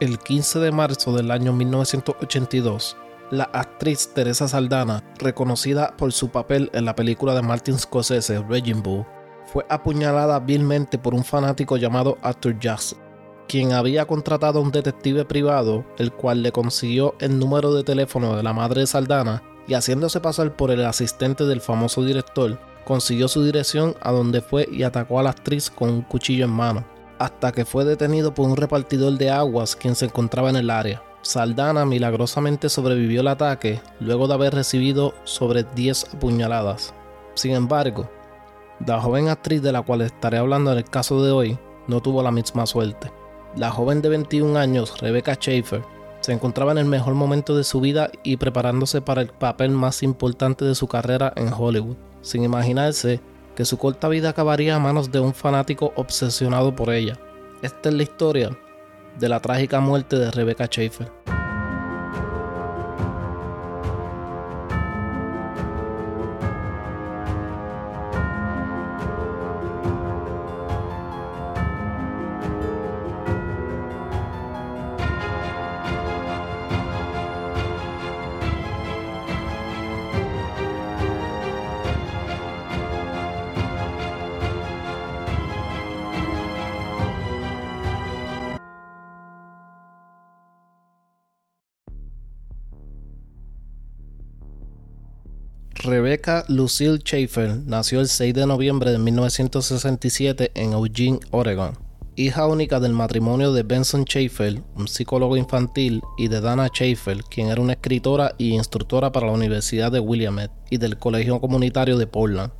El 15 de marzo del año 1982, la actriz Teresa Saldana, reconocida por su papel en la película de Martin Scorsese Raging Bull, fue apuñalada vilmente por un fanático llamado Arthur Jackson, quien había contratado a un detective privado, el cual le consiguió el número de teléfono de la madre de Saldana y haciéndose pasar por el asistente del famoso director, consiguió su dirección a donde fue y atacó a la actriz con un cuchillo en mano hasta que fue detenido por un repartidor de aguas quien se encontraba en el área. Saldana milagrosamente sobrevivió al ataque luego de haber recibido sobre 10 apuñaladas. Sin embargo, la joven actriz de la cual estaré hablando en el caso de hoy no tuvo la misma suerte. La joven de 21 años, Rebecca Schaefer, se encontraba en el mejor momento de su vida y preparándose para el papel más importante de su carrera en Hollywood, sin imaginarse que su corta vida acabaría a manos de un fanático obsesionado por ella. Esta es la historia de la trágica muerte de Rebecca Schaefer. Rebecca Lucille Schaefer nació el 6 de noviembre de 1967 en Eugene, Oregon. Hija única del matrimonio de Benson Schaefer, un psicólogo infantil, y de Dana Schaefer, quien era una escritora y instructora para la Universidad de Willamette y del Colegio Comunitario de Portland.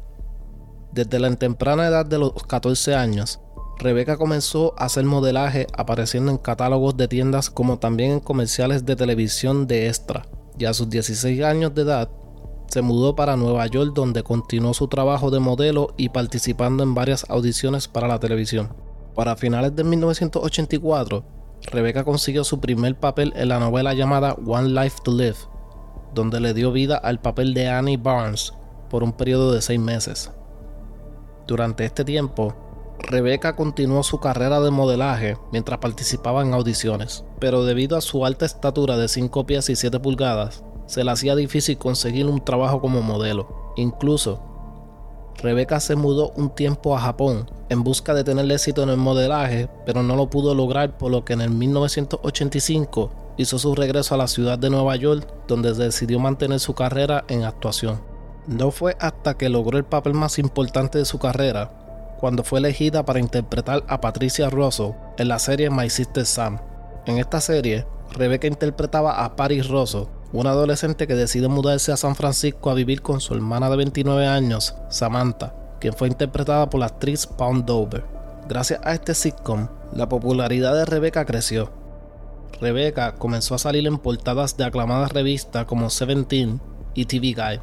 Desde la temprana edad de los 14 años, Rebecca comenzó a hacer modelaje apareciendo en catálogos de tiendas como también en comerciales de televisión de Extra. Y a sus 16 años de edad, se mudó para Nueva York donde continuó su trabajo de modelo y participando en varias audiciones para la televisión. Para finales de 1984, Rebecca consiguió su primer papel en la novela llamada One Life to Live, donde le dio vida al papel de Annie Barnes por un periodo de seis meses. Durante este tiempo, Rebecca continuó su carrera de modelaje mientras participaba en audiciones, pero debido a su alta estatura de 5 pies y 7 pulgadas, se le hacía difícil conseguir un trabajo como modelo. Incluso, Rebeca se mudó un tiempo a Japón en busca de tener éxito en el modelaje, pero no lo pudo lograr por lo que en el 1985 hizo su regreso a la ciudad de Nueva York donde decidió mantener su carrera en actuación. No fue hasta que logró el papel más importante de su carrera, cuando fue elegida para interpretar a Patricia Russell en la serie My Sister Sam. En esta serie, Rebecca interpretaba a Paris Russell, una adolescente que decide mudarse a San Francisco a vivir con su hermana de 29 años, Samantha, quien fue interpretada por la actriz Pound Dover. Gracias a este sitcom, la popularidad de Rebecca creció. Rebecca comenzó a salir en portadas de aclamadas revistas como Seventeen y TV Guide.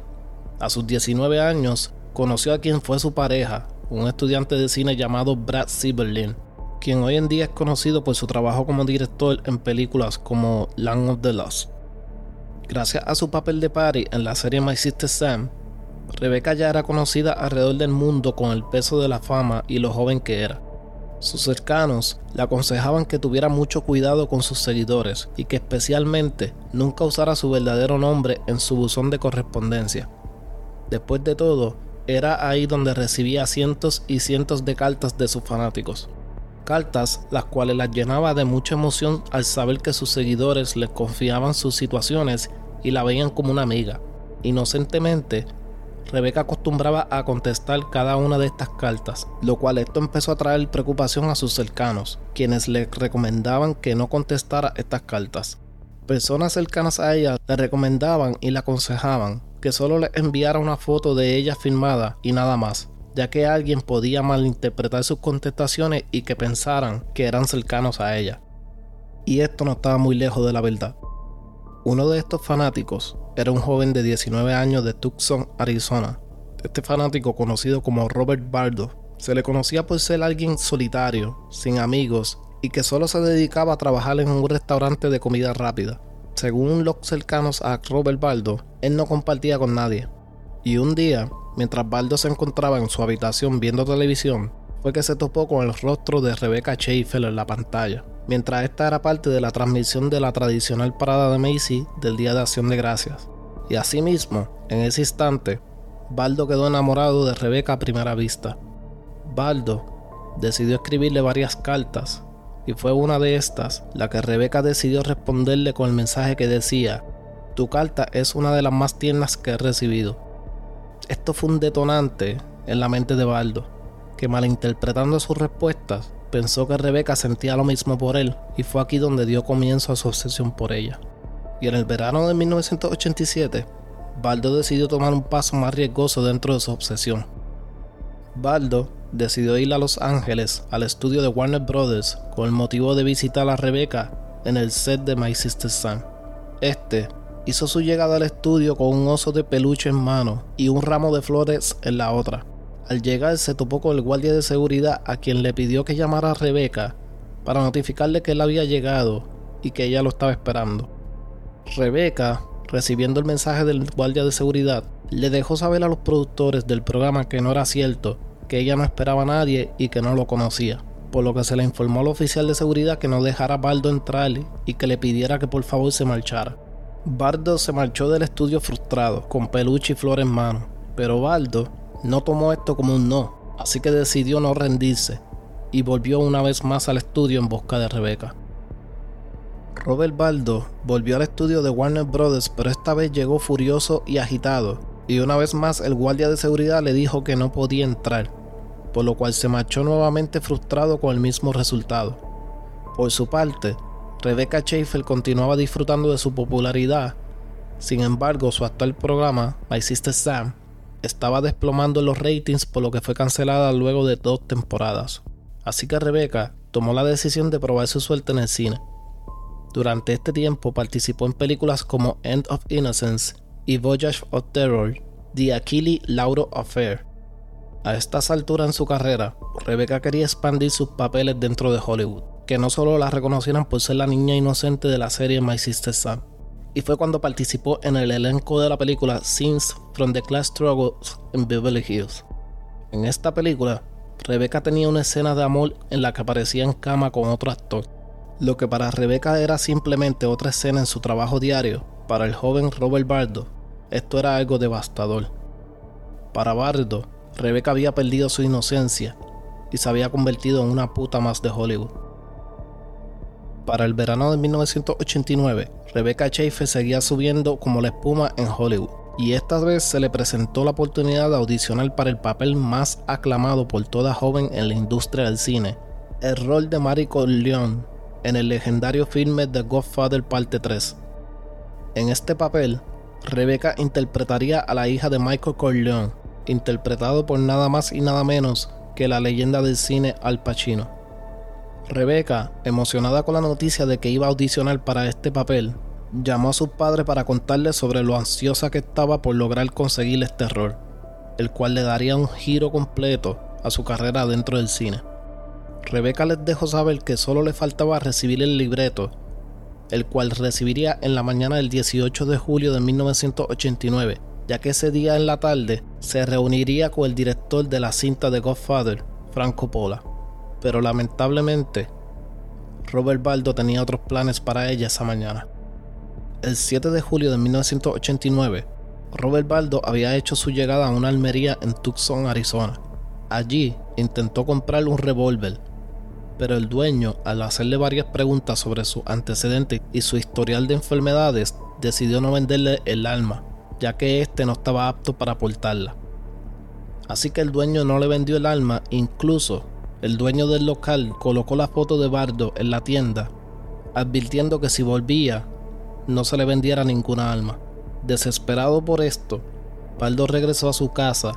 A sus 19 años, conoció a quien fue su pareja, un estudiante de cine llamado Brad Sieberlin, quien hoy en día es conocido por su trabajo como director en películas como Land of the Lost. Gracias a su papel de Patty en la serie My Sister Sam, Rebecca ya era conocida alrededor del mundo con el peso de la fama y lo joven que era. Sus cercanos le aconsejaban que tuviera mucho cuidado con sus seguidores y que especialmente nunca usara su verdadero nombre en su buzón de correspondencia. Después de todo, era ahí donde recibía cientos y cientos de cartas de sus fanáticos cartas, las cuales las llenaba de mucha emoción al saber que sus seguidores le confiaban sus situaciones y la veían como una amiga. Inocentemente, Rebeca acostumbraba a contestar cada una de estas cartas, lo cual esto empezó a traer preocupación a sus cercanos, quienes le recomendaban que no contestara estas cartas. Personas cercanas a ella le recomendaban y le aconsejaban que solo le enviara una foto de ella filmada y nada más, ya que alguien podía malinterpretar sus contestaciones y que pensaran que eran cercanos a ella. Y esto no estaba muy lejos de la verdad. Uno de estos fanáticos era un joven de 19 años de Tucson, Arizona. Este fanático, conocido como Robert Bardo, se le conocía por ser alguien solitario, sin amigos y que solo se dedicaba a trabajar en un restaurante de comida rápida. Según los cercanos a Robert Bardo, él no compartía con nadie. Y un día, Mientras Baldo se encontraba en su habitación viendo televisión, fue que se topó con el rostro de Rebecca Schaefer en la pantalla, mientras esta era parte de la transmisión de la tradicional parada de Macy del Día de Acción de Gracias. Y asimismo, en ese instante, Baldo quedó enamorado de Rebeca a primera vista. Baldo decidió escribirle varias cartas, y fue una de estas la que Rebeca decidió responderle con el mensaje que decía, tu carta es una de las más tiernas que he recibido. Esto fue un detonante en la mente de Baldo, que malinterpretando sus respuestas, pensó que Rebeca sentía lo mismo por él y fue aquí donde dio comienzo a su obsesión por ella. Y en el verano de 1987, Baldo decidió tomar un paso más riesgoso dentro de su obsesión. Baldo decidió ir a Los Ángeles al estudio de Warner Brothers con el motivo de visitar a Rebecca en el set de My Sister's Son. Este hizo su llegada al estudio con un oso de peluche en mano y un ramo de flores en la otra. Al llegar se topó con el guardia de seguridad a quien le pidió que llamara a Rebecca para notificarle que él había llegado y que ella lo estaba esperando. Rebecca recibiendo el mensaje del guardia de seguridad, le dejó saber a los productores del programa que no era cierto, que ella no esperaba a nadie y que no lo conocía, por lo que se le informó al oficial de seguridad que no dejara a Baldo entrar y que le pidiera que por favor se marchara. Baldo se marchó del estudio frustrado, con peluche y flor en mano, pero Baldo no tomó esto como un no, así que decidió no rendirse y volvió una vez más al estudio en busca de Rebeca. Robert Baldo volvió al estudio de Warner Brothers, pero esta vez llegó furioso y agitado, y una vez más el guardia de seguridad le dijo que no podía entrar, por lo cual se marchó nuevamente frustrado con el mismo resultado. Por su parte, Rebecca Schaefer continuaba disfrutando de su popularidad, sin embargo su actual programa, My Sister Sam, estaba desplomando los ratings por lo que fue cancelada luego de dos temporadas. Así que Rebecca tomó la decisión de probar su suerte en el cine. Durante este tiempo participó en películas como End of Innocence y Voyage of Terror, The Achille Lauro Affair. A estas alturas en su carrera, Rebecca quería expandir sus papeles dentro de Hollywood, que no solo la reconocieran por ser la niña inocente de la serie My Sister y fue cuando participó en el elenco de la película Scenes from the Class Struggles in Beverly Hills. En esta película, Rebecca tenía una escena de amor en la que aparecía en cama con otro actor, lo que para Rebeca era simplemente otra escena en su trabajo diario, para el joven Robert Bardo, esto era algo devastador. Para Bardo, Rebeca había perdido su inocencia y se había convertido en una puta más de Hollywood. Para el verano de 1989, Rebecca Schaefer seguía subiendo como la espuma en Hollywood, y esta vez se le presentó la oportunidad de audicionar para el papel más aclamado por toda joven en la industria del cine, el rol de Mariko León en el legendario filme The Godfather Parte 3. En este papel, Rebecca interpretaría a la hija de Michael Corleone, interpretado por nada más y nada menos que la leyenda del cine Al Pacino. Rebecca, emocionada con la noticia de que iba a audicionar para este papel, llamó a sus padres para contarles sobre lo ansiosa que estaba por lograr conseguir este rol, el cual le daría un giro completo a su carrera dentro del cine. Rebeca les dejó saber que solo le faltaba recibir el libreto, el cual recibiría en la mañana del 18 de julio de 1989, ya que ese día en la tarde se reuniría con el director de la cinta de Godfather, Franco Pola. Pero lamentablemente, Robert Baldo tenía otros planes para ella esa mañana. El 7 de julio de 1989, Robert Baldo había hecho su llegada a una almería en Tucson, Arizona. Allí intentó comprar un revólver, pero el dueño, al hacerle varias preguntas sobre su antecedente y su historial de enfermedades, decidió no venderle el alma, ya que éste no estaba apto para portarla. Así que el dueño no le vendió el alma, incluso el dueño del local colocó la foto de Bardo en la tienda, advirtiendo que si volvía, no se le vendiera ninguna alma. Desesperado por esto, Bardo regresó a su casa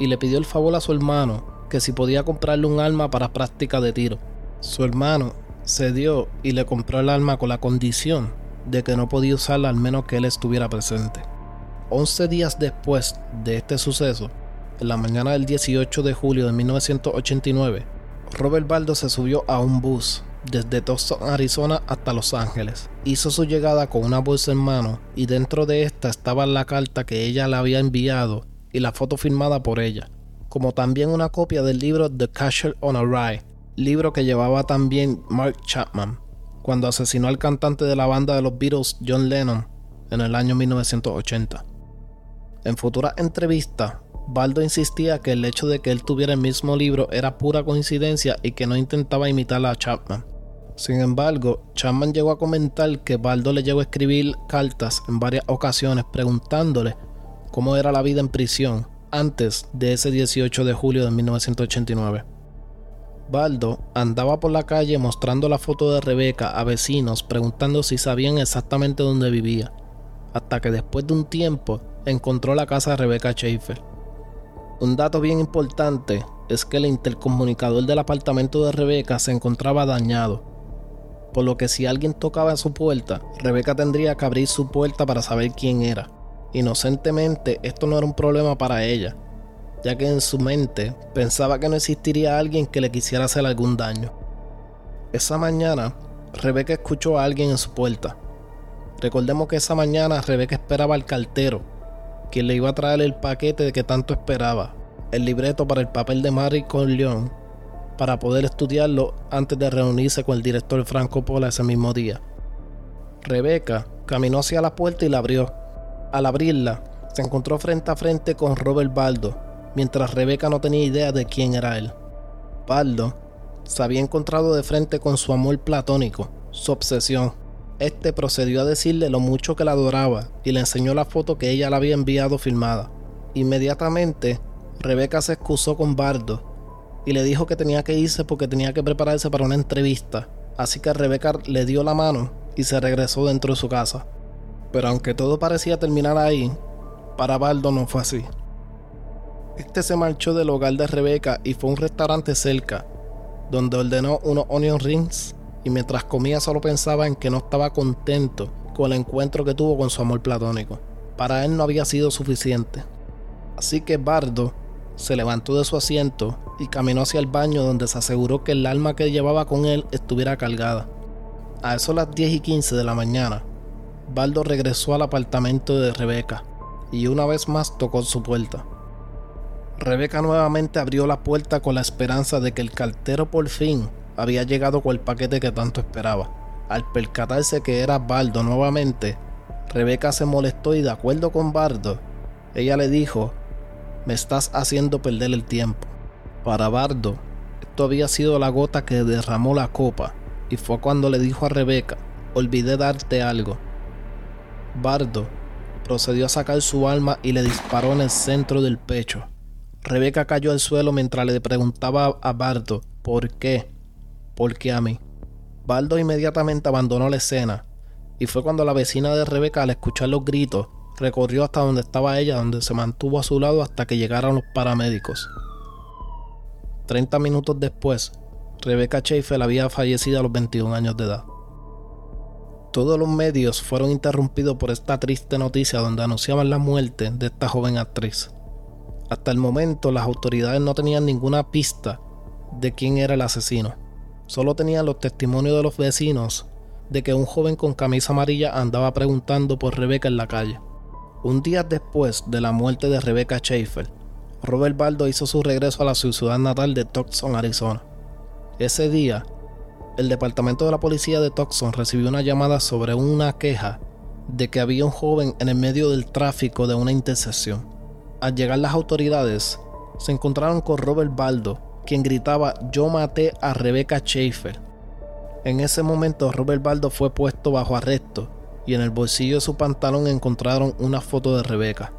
y le pidió el favor a su hermano que si podía comprarle un alma para práctica de tiro. Su hermano cedió y le compró el arma con la condición de que no podía usarla al menos que él estuviera presente. Once días después de este suceso, en la mañana del 18 de julio de 1989, Robert Baldo se subió a un bus desde Tucson, Arizona hasta Los Ángeles. Hizo su llegada con una bolsa en mano y dentro de esta estaba la carta que ella le había enviado y la foto firmada por ella. como también una copia del libro The Casher on a Rye, libro que llevaba también Mark Chapman, cuando asesinó al cantante de la banda de los Beatles John Lennon en el año 1980. En futuras entrevistas, Baldo insistía que el hecho de que él tuviera el mismo libro era pura coincidencia y que no intentaba imitar a Chapman. Sin embargo, Chapman llegó a comentar que Baldo le llegó a escribir cartas en varias ocasiones preguntándole cómo era la vida en prisión antes de ese 18 de julio de 1989. Baldo andaba por la calle mostrando la foto de Rebeca a vecinos preguntando si sabían exactamente dónde vivía, hasta que después de un tiempo encontró la casa de Rebeca Schaefer. Un dato bien importante es que el intercomunicador del apartamento de Rebeca se encontraba dañado, por lo que si alguien tocaba su puerta, Rebeca tendría que abrir su puerta para saber quién era. Inocentemente, esto no era un problema para ella, ya que en su mente pensaba que no existiría alguien que le quisiera hacer algún daño. Esa mañana, Rebeca escuchó a alguien en su puerta. Recordemos que esa mañana Rebeca esperaba al cartero, quien le iba a traer el paquete de que tanto esperaba, el libreto para el papel de Mary León, para poder estudiarlo antes de reunirse con el director Franco Pola ese mismo día. Rebeca caminó hacia la puerta y la abrió. Al abrirla, se encontró frente a frente con Robert Baldo, mientras Rebeca no tenía idea de quién era él. Baldo se había encontrado de frente con su amor platónico, su obsesión. Este procedió a decirle lo mucho que la adoraba y le enseñó la foto que ella le había enviado filmada. Inmediatamente, Rebeca se excusó con Baldo y le dijo que tenía que irse porque tenía que prepararse para una entrevista. Así que Rebeca le dio la mano y se regresó dentro de su casa. Pero aunque todo parecía terminar ahí, para Baldo no fue así. Este se marchó del hogar de Rebeca y fue a un restaurante cerca, donde ordenó unos onion rings y mientras comía solo pensaba en que no estaba contento con el encuentro que tuvo con su amor platónico. Para él no había sido suficiente. Así que Bardo se levantó de su asiento y caminó hacia el baño donde se aseguró que el alma que llevaba con él estuviera cargada. A eso las 10 y 15 de la mañana, Baldo regresó al apartamento de Rebeca y una vez más tocó su puerta. Rebeca nuevamente abrió la puerta con la esperanza de que el cartero por fin había llegado con el paquete que tanto esperaba. Al percatarse que era Baldo nuevamente, Rebeca se molestó y de acuerdo con Baldo, ella le dijo me estás haciendo perder el tiempo. Para Bardo, esto había sido la gota que derramó la copa, y fue cuando le dijo a Rebeca, olvidé darte algo. Bardo procedió a sacar su arma y le disparó en el centro del pecho. Rebeca cayó al suelo mientras le preguntaba a Bardo, ¿por qué? ¿Por qué a mí? Bardo inmediatamente abandonó la escena, y fue cuando la vecina de Rebeca al escuchar los gritos recorrió hasta donde estaba ella, donde se mantuvo a su lado hasta que llegaron los paramédicos. 30 minutos después, Rebecca Schaefer había fallecido a los 21 años de edad. Todos los medios fueron interrumpidos por esta triste noticia donde anunciaban la muerte de esta joven actriz. Hasta el momento las autoridades no tenían ninguna pista de quién era el asesino. Solo tenían los testimonios de los vecinos de que un joven con camisa amarilla andaba preguntando por Rebeca en la calle. Un día después de la muerte de Rebecca Schaefer, Robert Baldo hizo su regreso a la ciudad natal de Tucson, Arizona. Ese día, el departamento de la policía de Tucson recibió una llamada sobre una queja de que había un joven en el medio del tráfico de una intersección. Al llegar las autoridades, se encontraron con Robert Baldo, quien gritaba yo maté a Rebecca Schaefer. En ese momento Robert Baldo fue puesto bajo arresto y en el bolsillo de su pantalón encontraron una foto de Rebeca.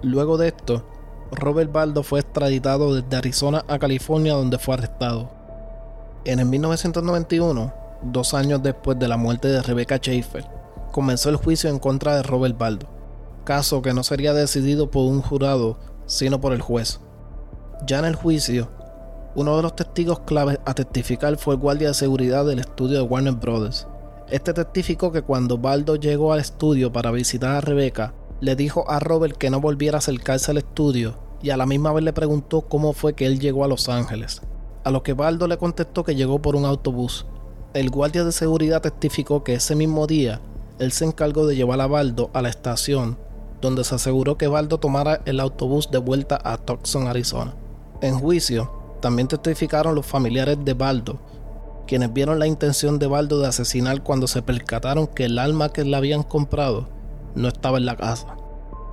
Luego de esto, Robert Baldo fue extraditado desde Arizona a California donde fue arrestado. En el 1991, dos años después de la muerte de Rebecca Schaefer, comenzó el juicio en contra de Robert Baldo, caso que no sería decidido por un jurado, sino por el juez. Ya en el juicio, uno de los testigos claves a testificar fue el guardia de seguridad del estudio de Warner Brothers, este testificó que cuando Baldo llegó al estudio para visitar a Rebeca, le dijo a Robert que no volviera a acercarse al estudio y a la misma vez le preguntó cómo fue que él llegó a Los Ángeles. A lo que Baldo le contestó que llegó por un autobús. El guardia de seguridad testificó que ese mismo día él se encargó de llevar a Baldo a la estación donde se aseguró que Baldo tomara el autobús de vuelta a Tucson, Arizona. En juicio, también testificaron los familiares de Baldo, quienes vieron la intención de Baldo de asesinar cuando se percataron que el alma que le habían comprado no estaba en la casa.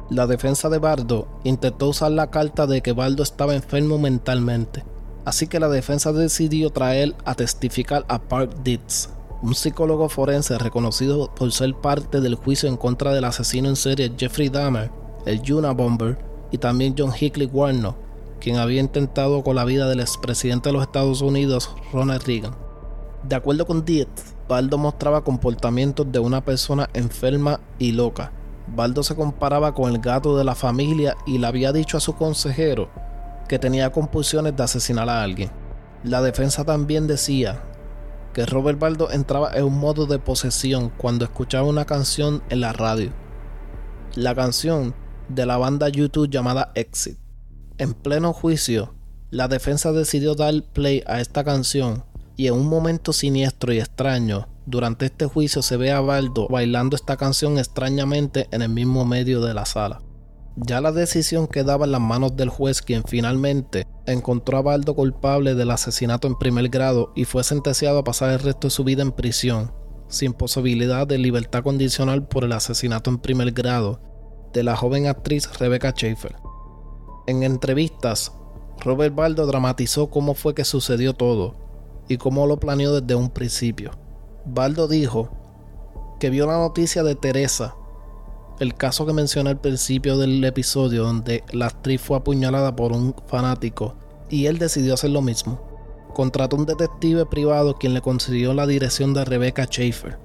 La defensa de Baldo intentó usar la carta de que Baldo estaba enfermo mentalmente, así que la defensa decidió traer a testificar a Park Ditz, un psicólogo forense reconocido por ser parte del juicio en contra del asesino en serie Jeffrey Dahmer, el Yuna Bomber y también John Hickley Warner, quien había intentado con la vida del expresidente de los Estados Unidos, Ronald Reagan. De acuerdo con Dietz, Baldo mostraba comportamientos de una persona enferma y loca. Baldo se comparaba con el gato de la familia y le había dicho a su consejero que tenía compulsiones de asesinar a alguien. La defensa también decía que Robert Baldo entraba en un modo de posesión cuando escuchaba una canción en la radio. La canción de la banda YouTube llamada Exit. En pleno juicio, la defensa decidió dar play a esta canción y en un momento siniestro y extraño, durante este juicio se ve a Baldo bailando esta canción extrañamente en el mismo medio de la sala. Ya la decisión quedaba en las manos del juez quien finalmente encontró a Baldo culpable del asesinato en primer grado y fue sentenciado a pasar el resto de su vida en prisión, sin posibilidad de libertad condicional por el asesinato en primer grado de la joven actriz Rebecca Schaefer. En entrevistas, Robert Baldo dramatizó cómo fue que sucedió todo y cómo lo planeó desde un principio. Baldo dijo que vio la noticia de Teresa, el caso que mencioné al principio del episodio donde la actriz fue apuñalada por un fanático y él decidió hacer lo mismo. Contrató un detective privado quien le consiguió la dirección de Rebecca Schaefer.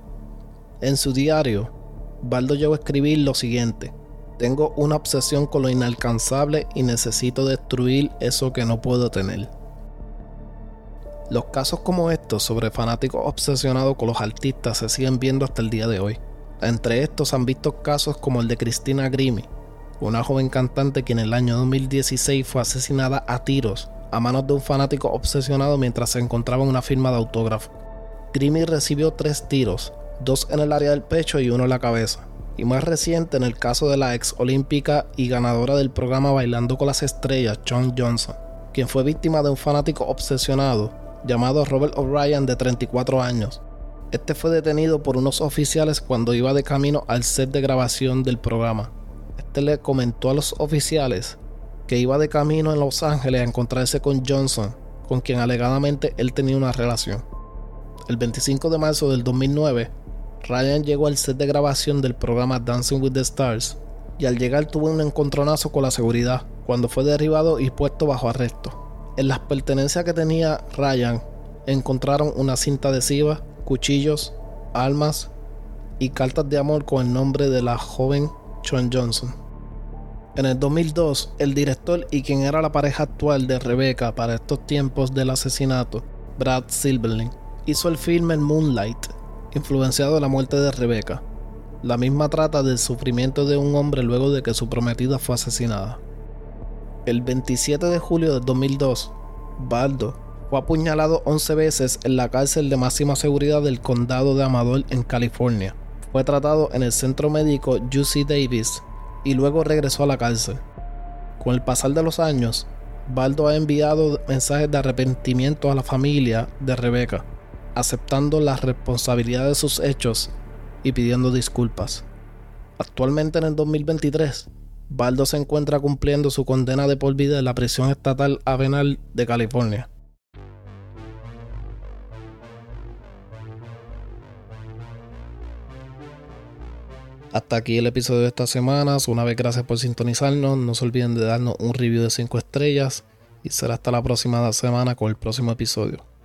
En su diario, Baldo llegó a escribir lo siguiente. Tengo una obsesión con lo inalcanzable y necesito destruir eso que no puedo tener. Los casos como estos sobre fanáticos obsesionados con los artistas se siguen viendo hasta el día de hoy. Entre estos han visto casos como el de Christina Grimmie, una joven cantante que en el año 2016 fue asesinada a tiros a manos de un fanático obsesionado mientras se encontraba en una firma de autógrafo. Grimmie recibió tres tiros, dos en el área del pecho y uno en la cabeza. Y más reciente en el caso de la ex olímpica y ganadora del programa Bailando con las Estrellas, John Johnson, quien fue víctima de un fanático obsesionado llamado Robert O'Brien de 34 años. Este fue detenido por unos oficiales cuando iba de camino al set de grabación del programa. Este le comentó a los oficiales que iba de camino en Los Ángeles a encontrarse con Johnson, con quien alegadamente él tenía una relación. El 25 de marzo del 2009, Ryan llegó al set de grabación del programa Dancing with the Stars y al llegar tuvo un encontronazo con la seguridad cuando fue derribado y puesto bajo arresto. En las pertenencias que tenía Ryan encontraron una cinta adhesiva, cuchillos, armas y cartas de amor con el nombre de la joven John Johnson. En el 2002, el director y quien era la pareja actual de Rebecca para estos tiempos del asesinato, Brad Silverling, hizo el filme Moonlight, influenciado la muerte de Rebecca. La misma trata del sufrimiento de un hombre luego de que su prometida fue asesinada. El 27 de julio de 2002, Baldo fue apuñalado 11 veces en la cárcel de máxima seguridad del condado de Amador en California. Fue tratado en el centro médico UC Davis y luego regresó a la cárcel. Con el pasar de los años, Baldo ha enviado mensajes de arrepentimiento a la familia de Rebecca, aceptando la responsabilidad de sus hechos y pidiendo disculpas. Actualmente en el 2023, Baldo se encuentra cumpliendo su condena de por vida en la prisión estatal Avenal de California. Hasta aquí el episodio de esta semana. Una vez gracias por sintonizarnos. No se olviden de darnos un review de 5 estrellas. Y será hasta la próxima semana con el próximo episodio.